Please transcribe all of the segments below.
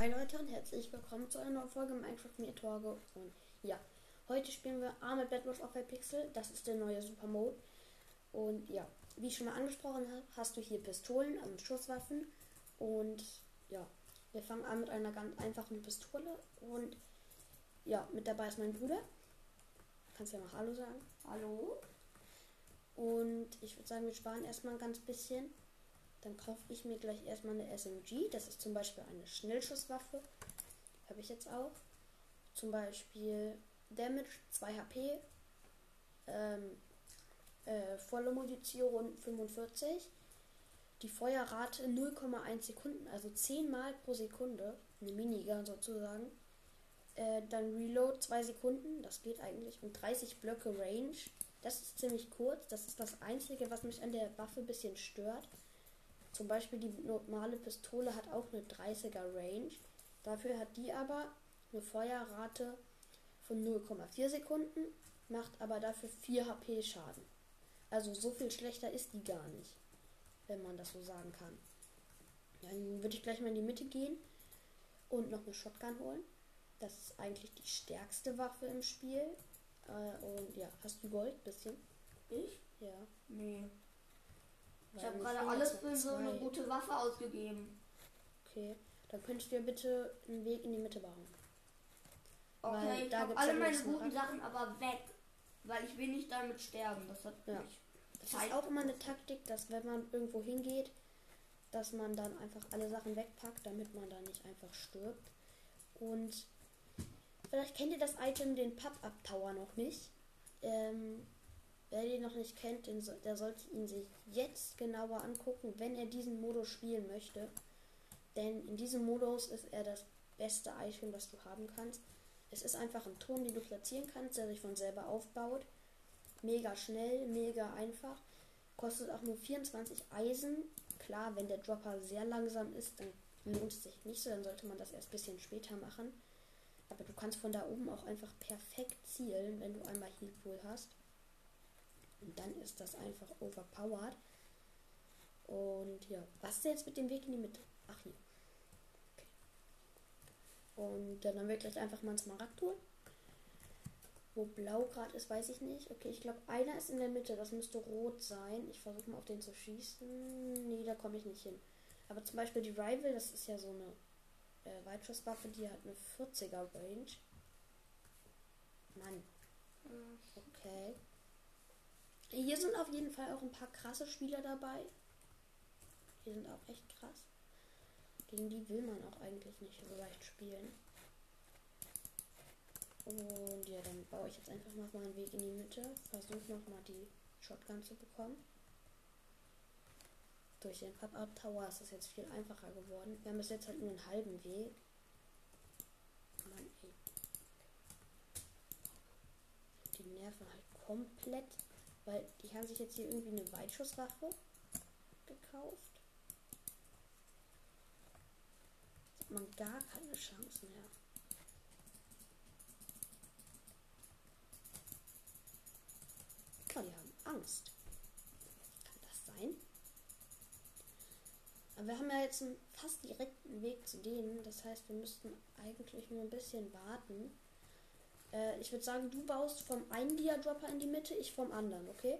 Hi Leute und herzlich willkommen zu einer neuen Folge Minecraft mit Torge. Und ja, heute spielen wir Armored Bedwars auf Pixel. Das ist der neue Super Mode. Und ja, wie ich schon mal angesprochen habe, hast du hier Pistolen und Schusswaffen. Und ja, wir fangen an mit einer ganz einfachen Pistole. Und ja, mit dabei ist mein Bruder. Kannst ja mal Hallo sagen. Hallo? Und ich würde sagen, wir sparen erstmal ein ganz bisschen. Dann kaufe ich mir gleich erstmal eine SMG. Das ist zum Beispiel eine Schnellschusswaffe. Habe ich jetzt auch. Zum Beispiel Damage 2 HP. Ähm, äh, volle Munition 45. Die Feuerrate 0,1 Sekunden, also 10 Mal pro Sekunde. Eine Minigun sozusagen. Äh, dann Reload 2 Sekunden, das geht eigentlich. Und 30 Blöcke Range. Das ist ziemlich kurz. Das ist das Einzige, was mich an der Waffe ein bisschen stört. Zum Beispiel die normale Pistole hat auch eine 30er Range. Dafür hat die aber eine Feuerrate von 0,4 Sekunden, macht aber dafür 4 HP Schaden. Also so viel schlechter ist die gar nicht, wenn man das so sagen kann. Dann würde ich gleich mal in die Mitte gehen und noch eine Shotgun holen. Das ist eigentlich die stärkste Waffe im Spiel. Äh, und ja, hast du Gold? Bisschen? Ich? Ja. Nee. Ich habe gerade alles für so eine gute Waffe ausgegeben. Okay, dann könntest du ja bitte einen Weg in die Mitte bauen. Okay, Weil ich da habe alle meine guten. Sachen aber weg. Weil ich will nicht damit sterben. Das hat Ja. mich. Das ist auch immer eine Taktik, dass wenn man irgendwo hingeht, dass man dann einfach alle Sachen wegpackt, damit man da nicht einfach stirbt. Und vielleicht kennt ihr das Item, den Pop-Up-Tower noch nicht. Ähm, wer den noch nicht kennt, den der sollte ihn sich jetzt genauer angucken, wenn er diesen Modus spielen möchte. Denn in diesem Modus ist er das beste Item, das du haben kannst. Es ist einfach ein Turm, den du platzieren kannst, der sich von selber aufbaut. Mega schnell, mega einfach. Kostet auch nur 24 Eisen. Klar, wenn der Dropper sehr langsam ist, dann lohnt es sich nicht so. Dann sollte man das erst ein bisschen später machen. Aber du kannst von da oben auch einfach perfekt zielen, wenn du einmal Healpool hast. Und dann ist das einfach overpowered. Und ja, was ist jetzt mit dem Weg in die Mitte? Ach hier. Okay. Und dann haben wir gleich einfach mal einen Smaragd holen. Wo blau gerade ist, weiß ich nicht. Okay, ich glaube, einer ist in der Mitte. Das müsste rot sein. Ich versuche mal auf den zu schießen. Nee, da komme ich nicht hin. Aber zum Beispiel die Rival, das ist ja so eine äh, Weitschusswaffe, die hat eine 40er Range. Mann, okay. Hier sind auf jeden Fall auch ein paar krasse Spieler dabei. Die sind auch echt krass. Gegen die will man auch eigentlich nicht so leicht spielen. Und ja, dann baue ich jetzt einfach noch mal einen Weg in die Mitte. Versuche noch mal die Shotgun zu bekommen. Durch den Pop-Up Tower ist es jetzt viel einfacher geworden. Wir haben bis jetzt halt nur einen halben Weg. Mann, ey. Die nerven halt komplett. Weil die haben sich jetzt hier irgendwie eine Weitschusswaffe gekauft. Jetzt hat man gar keine Chance mehr. Oh, die haben Angst. Kann das sein? Aber wir haben ja jetzt einen fast direkten Weg zu denen. Das heißt, wir müssten eigentlich nur ein bisschen warten. Äh, ich würde sagen, du baust vom einen Dia-Dropper in die Mitte, ich vom anderen, okay?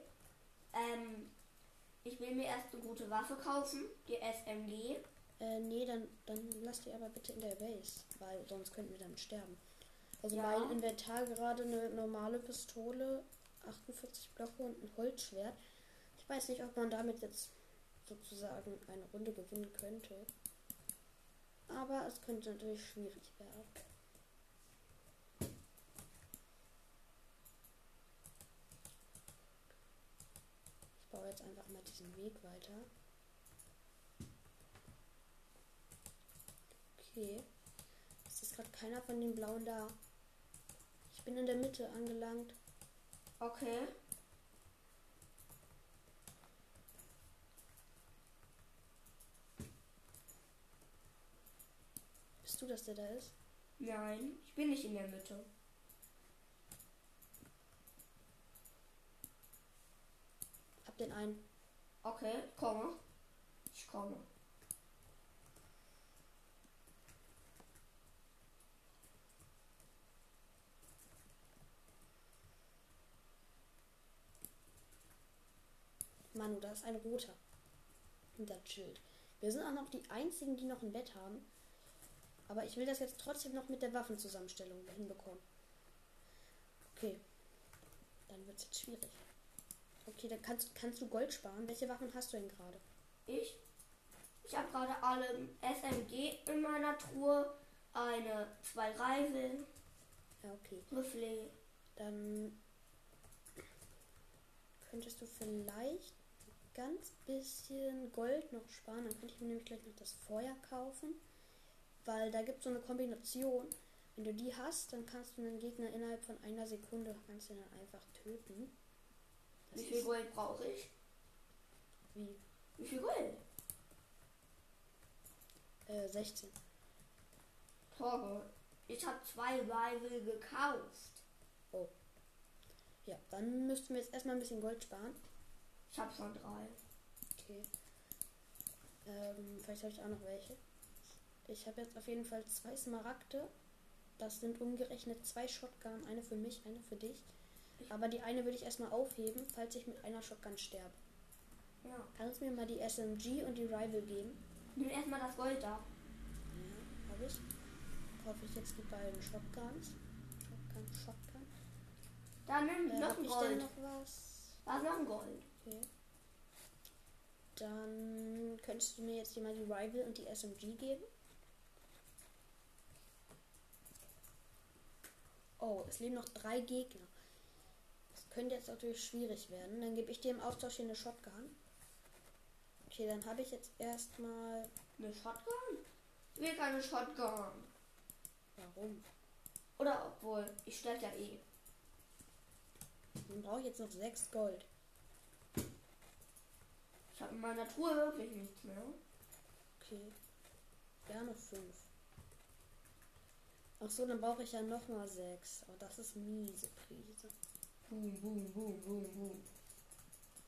Ähm, ich will mir erst eine gute Waffe kaufen. Die SMG. Äh, nee, dann, dann lass die aber bitte in der Base, weil sonst könnten wir damit sterben. Also Ja. mein Inventar gerade eine normale Pistole, 48 Blöcke und ein Holzschwert. Ich weiß nicht, ob man damit jetzt sozusagen eine Runde gewinnen könnte. Aber es könnte natürlich schwierig werden. Jetzt einfach mal diesen Weg weiter. Okay. Es ist gerade keiner von den Blauen da. Ich bin in der Mitte angelangt. Okay. Bist du das, der da ist? Nein, ich bin nicht in der Mitte. den einen. Okay, komme. Ich komme. Manu, da ist ein roter. Hinter das Schild. Wir sind auch noch die einzigen, die noch ein Bett haben. Aber ich will das jetzt trotzdem noch mit der Waffenzusammenstellung hinbekommen. Okay. Dann wird es jetzt schwierig. Okay, dann kannst, kannst du Gold sparen. Welche Waffen hast du denn gerade? Ich? Ich habe gerade alle SMG in meiner Truhe. Eine, zwei Reifel, Ja, okay. Rifle. Dann könntest du vielleicht ganz bisschen Gold noch sparen. Dann könnte ich mir nämlich gleich noch das Feuer kaufen. Weil da gibt es so eine Kombination. Wenn du die hast, dann kannst du einen Gegner innerhalb von einer Sekunde dann einfach töten. Wie viel Gold brauche ich? wie Wie viel Gold? äh, 16. Torge. Ich habe zwei Rival gekauft. Ja, dann müssten wir jetzt erstmal ein bisschen Gold sparen. Ich habe schon drei. Okay. Ähm, vielleicht habe ich auch noch welche. Ich habe jetzt auf jeden Fall zwei Smaragde. Das sind umgerechnet zwei Shotgun, eine für mich, eine für dich. Aber die eine würde ich erstmal aufheben, falls ich mit einer Shotgun sterbe. Ja. Kannst du mir mal die SMG und die Rival geben? Nimm erstmal das Gold da. Ja, habe ich. Kaufe ich jetzt die beiden Shotguns. Shotgun, Shotgun. Da nimm Äh, noch ein Gold. noch was? Da ist noch ein Gold. Okay. Dann könntest du mir jetzt hier mal die Rival und die SMG geben. Oh, es leben noch drei Gegner. Könnte jetzt natürlich schwierig werden. Dann gebe ich dir im Austausch hier eine Shotgun. Okay, dann habe ich jetzt erstmal. Eine Shotgun? Ich will keine Shotgun. Warum? Oder obwohl, ich stelle ja eh. Dann brauche ich jetzt noch sechs Gold. Ich habe in meiner Truhe wirklich nichts mehr. Okay. Ja, noch fünf. Ach so, dann brauche ich ja noch mal sechs. Aber das ist miese Prise. Boom, boom, boom, boom, boom.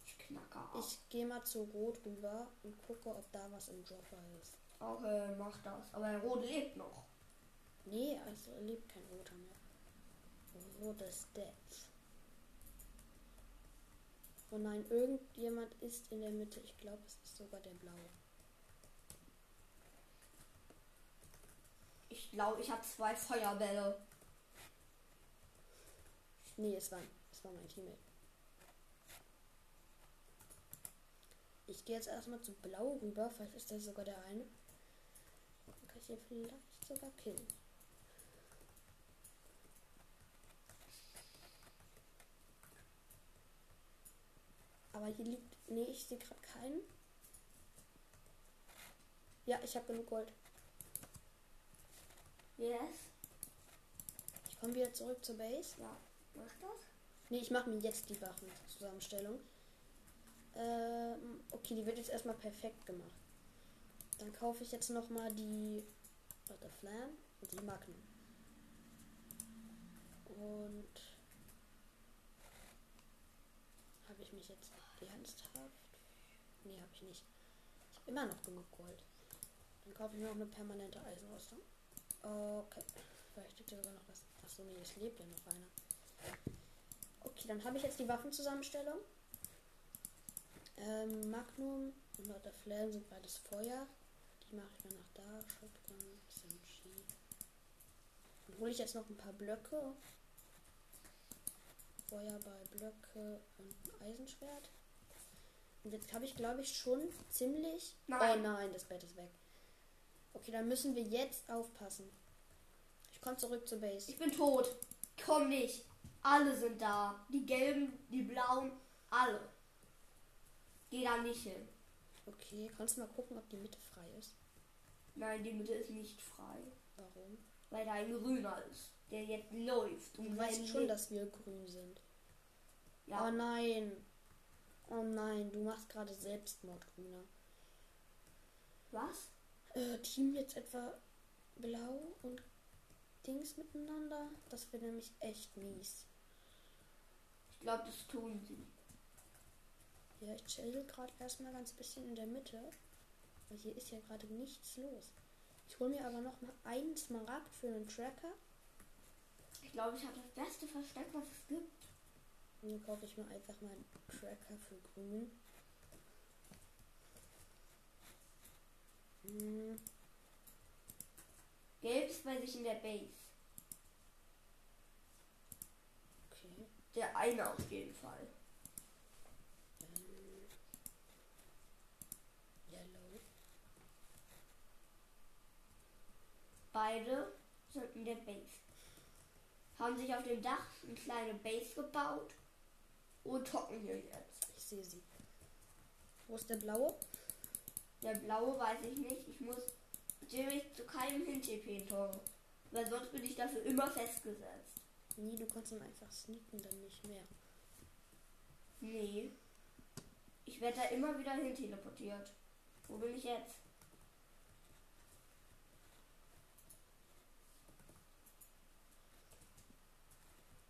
Ich knacke ab. Ich gehe mal zu Rot rüber und gucke, ob da was im Dropper ist. Okay, mach das. Aber Rot lebt noch. Nee, also lebt kein Roter mehr. Rot ist dead. Oh nein, irgendjemand ist in der Mitte. Ich glaube, es ist sogar der Blaue. Ich glaube, ich habe zwei Feuerbälle. Nee, es war, war mein Teammate. Ich gehe jetzt erstmal zu Blau rüber. Vielleicht ist das sogar der eine. Dann kann ich ihn vielleicht sogar killen. Aber hier liegt. Nee, ich sehe gerade keinen. Ja, ich habe genug Gold. Yes. Ich komme wieder zurück zur Base. Ja, mach das. Nee, ich mache mir jetzt die Waffenzusammenstellung. Ähm, okay, die wird jetzt erstmal perfekt gemacht. Dann kaufe ich jetzt nochmal die warte, Flam und die Magnum. Und habe ich mich jetzt ernsthaft? Nee, habe ich nicht. Ich habe immer noch genug Gold. Dann kaufe ich mir noch eine permanente Eisenrüstung. Okay. Vielleicht liegt ja sogar noch was. Achso, nee, es lebt ja noch einer. Okay, dann habe ich jetzt die Waffenzusammenstellung. Ähm, Magnum und Flam sind beides Feuer. Die mache ich mir nach da. Shotgun, SMG. Dann hole ich jetzt noch ein paar Blöcke. Feuerball, Blöcke und ein Eisenschwert. Und jetzt habe ich, glaube ich, schon ziemlich. Nein. Oh nein, das Bett ist weg. Okay, dann müssen wir jetzt aufpassen. Ich komme zurück zur Base. Ich bin tot. Komm nicht. Alle sind da. Die gelben, die blauen, alle. Geh da nicht hin. Okay, kannst du mal gucken, ob die Mitte frei ist? Nein, die Mitte ist nicht frei. Warum? Weil da ein grüner ist, der jetzt läuft. Du Und weißt sein schon, dass wir grün sind. Ja, Oh nein. Oh nein, du machst gerade Selbstmord, Grüner. was? Äh, Team jetzt etwa blau und Dings miteinander? Das wäre nämlich echt mies glaube, das tun sie. Ja, ich chill gerade erstmal ganz bisschen in der Mitte. Weil hier ist ja gerade nichts los. Ich hole mir aber noch mal einen Smaragd für einen Tracker. Ich glaube, ich habe das beste Versteck, was es gibt. Dann kaufe ich mir einfach mal einen Tracker für grün. Hm. Gelb ist bei sich in der Base. Der eine auf jeden Fall. Yellow. Beide sind in der Base. Haben sich auf dem Dach eine kleine Base gebaut und hocken hier jetzt. Ich sehe sie. Wo ist der blaue? Der blaue weiß ich nicht. Ich muss natürlich zu keinem hin tor Weil sonst bin ich dafür immer festgesetzt. Nee, du kannst ihn einfach sneaken, dann nicht mehr. Nee. Ich werde da immer wieder hin teleportiert. Wo bin ich jetzt?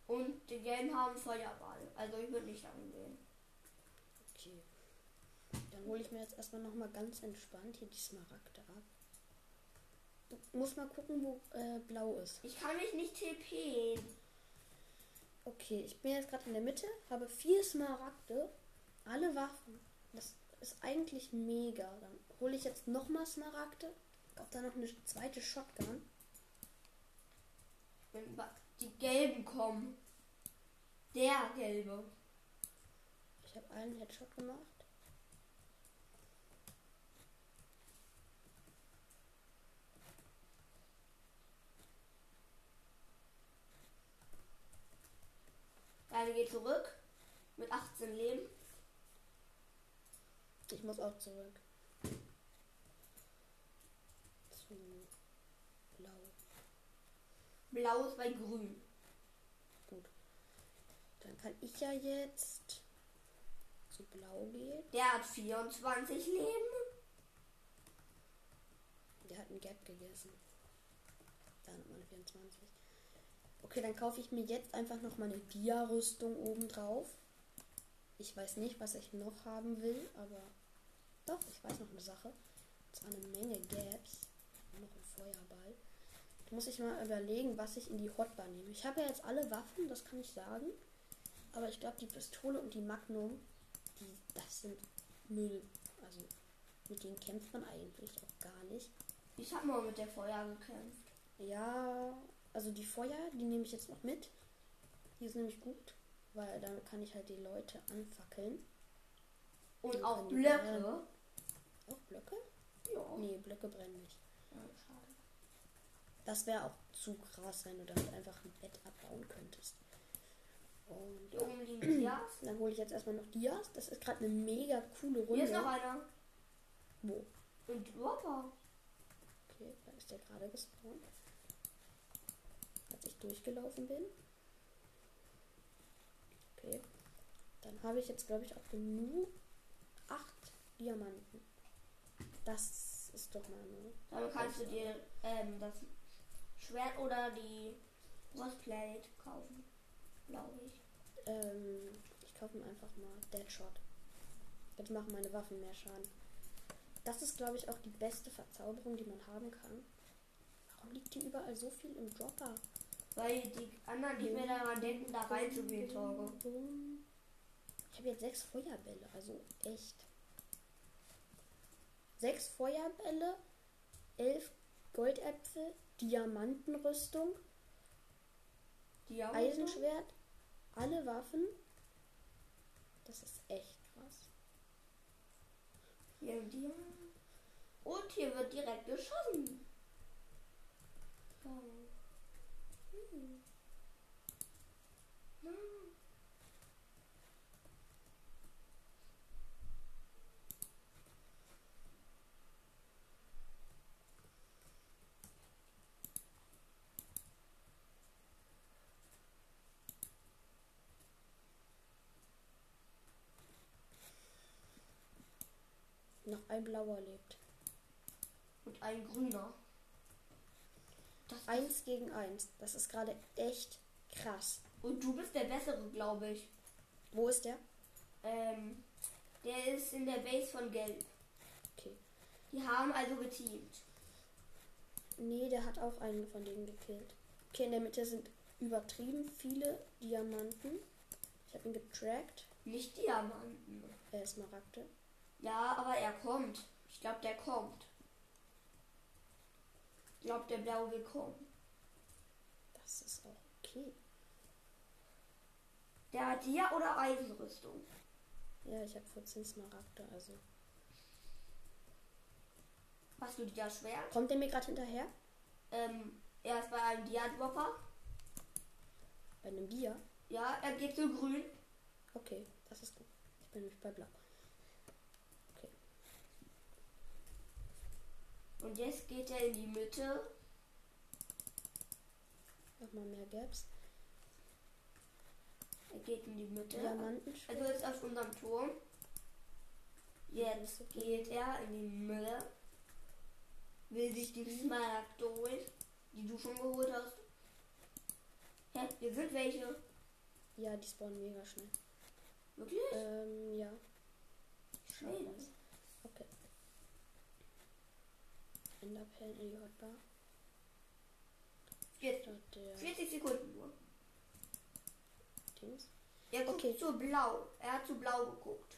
Und die Gelben haben Feuerball. Also ich würde nicht dahin gehen. Okay. Dann hole ich mir jetzt erstmal nochmal ganz entspannt hier die Smaragde ab. Du musst mal gucken, wo äh, blau ist. Ich kann mich nicht TPen. Okay, ich bin jetzt gerade in der Mitte, habe vier Smaragde, alle Waffen. Das ist eigentlich mega. Dann hole ich jetzt nochmal Smaragde, kaufe dann noch eine zweite Shotgun. Wenn die Gelben kommen. Der Gelbe. Ich habe einen Headshot gemacht. Deine geht zurück. Mit 18 Leben. Ich muss auch zurück. Zu blau. Blau ist bei grün. Gut. Dann kann ich ja jetzt zu blau gehen. Der hat 24 Leben. Der hat einen Gap gegessen. Da hat man 24. Okay, dann kaufe ich mir jetzt einfach noch mal eine Dia-Rüstung oben drauf. Ich weiß nicht, was ich noch haben will, aber doch, ich weiß noch eine Sache. Und zwar eine Menge Gaps. Noch ein Feuerball. Jetzt muss ich mal überlegen, was ich in die Hotbar nehme. Ich habe ja jetzt alle Waffen, das kann ich sagen. Aber ich glaube, die Pistole und die Magnum, die, das sind Müll. Also mit denen kämpft man eigentlich auch gar nicht. Ich habe mal mit der Feuer gekämpft. Ja, also die Feuer, die nehme ich jetzt noch mit. Die ist nämlich gut, weil dann kann ich halt die Leute anfackeln. Und Die auch Blöcke. brennen. Auch Blöcke? Ja. Nee, Blöcke brennen nicht. Ja, schade. Das wäre auch zu krass, wenn du damit einfach ein Bett abbauen könntest. Und oben liegen Dias. dann hole ich jetzt erstmal noch Dias. Das ist gerade eine mega coole Hier ist noch Runde. einer. Wo? Und Dropper. Okay, da ist der gerade gespawnt. Als ich durchgelaufen bin. Okay. Dann habe ich jetzt, glaube ich, auch genug. Acht Diamanten. Das ist doch mal eine. Damit kannst du dir ähm, das Schwert oder die Brustplate kaufen. Glaube ich. Ähm, ich kaufe mir einfach mal Deadshot. Jetzt machen meine Waffen mehr Schaden. Das ist, glaube ich, auch die beste Verzauberung, die man haben kann. Warum liegt hier überall so viel im Dropper? Weil die anderen nicht mehr daran denken, da reinzugehen, Torge. Ich habe jetzt sechs Feuerbälle, also echt. Sechs Feuerbälle, elf Goldäpfel, Diamantenrüstung, Die haben Eisenschwert, alle Waffen. Das ist echt krass. Haben die. Und hier wird direkt geschossen. Ja. Hm. Hm. Noch ein blauer lebt. Und ein grüner. Das ist, Eins gegen eins. Das ist gerade echt krass. und du bist der Bessere, glaube ich. Wo ist der? Ähm, der ist in der Base von Gelb. Okay. Die haben also geteamt. Nee, der hat auch einen von denen gekillt. Okay, in der Mitte sind übertrieben viele Diamanten. Ich habe ihn getrackt. Nicht Diamanten. Äh, Smaragde. Ja, aber er kommt. Ich glaube, der kommt. Ich glaube, der Blaue will kommen. Das ist auch okay. Der hat hier oder Eisenrüstung. Ja, ich habe 14 Smaragde, also. Hast du dir Schwert? Kommt der mir gerade hinterher? Ähm, er ist bei einem Dia-Dropper. Bei einem Dia? Ja, er geht zu grün. Okay, das ist gut. Ich bin nämlich bei Blau. Und jetzt geht er in die Mitte. Nochmal mehr Gaps. Er geht in die Mitte. Diamantenschwert. Also ist auf unserem Turm. Jetzt geht er in die Mitte. Will sich die Smaragde holen, die du schon geholt hast. Hä? Hier sind welche. Ja, die spawnen mega schnell. Wirklich? Ähm, ja. Schnell. mal. Okay. Enderperlen in die Hotbar. Jetzt. Da der 40 Sekunden nur. Dings. Er guckt Okay. zu blau. Er hat zu blau geguckt.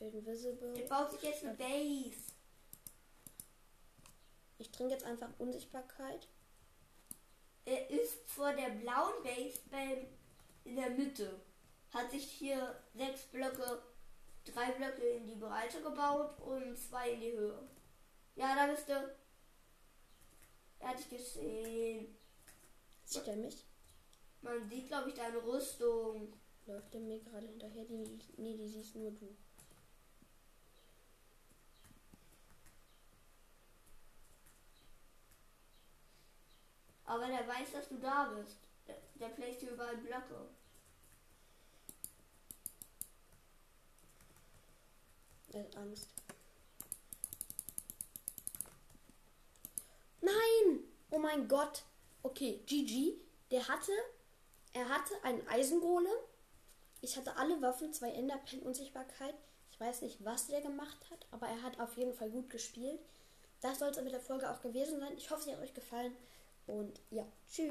Invisible. Er baut sich jetzt eine Base. Ich trinke jetzt einfach Unsichtbarkeit. Er ist vor der blauen Base beim, in der Mitte. Hat sich hier sechs Blöcke, drei Blöcke in die Breite gebaut und zwei in die Höhe. Ja, da bist du. Er hat dich gesehen. Sieht er mich? Man sieht, glaube ich, deine Rüstung. Läuft er mir gerade hinterher? Die, nee, die siehst nur du. Aber der weiß, dass du da bist. Der, der placed hier überall Blöcke. Er hat Angst. Nein! Oh mein Gott. Okay, GG. Der hatte, er hatte einen Eisengolem. Ich hatte alle Waffen, zwei Enderpen, Unsichtbarkeit. Ich weiß nicht, was der gemacht hat, aber er hat auf jeden Fall gut gespielt. Das soll es mit der Folge auch gewesen sein. Ich hoffe, sie hat euch gefallen. Und ja, tschüss.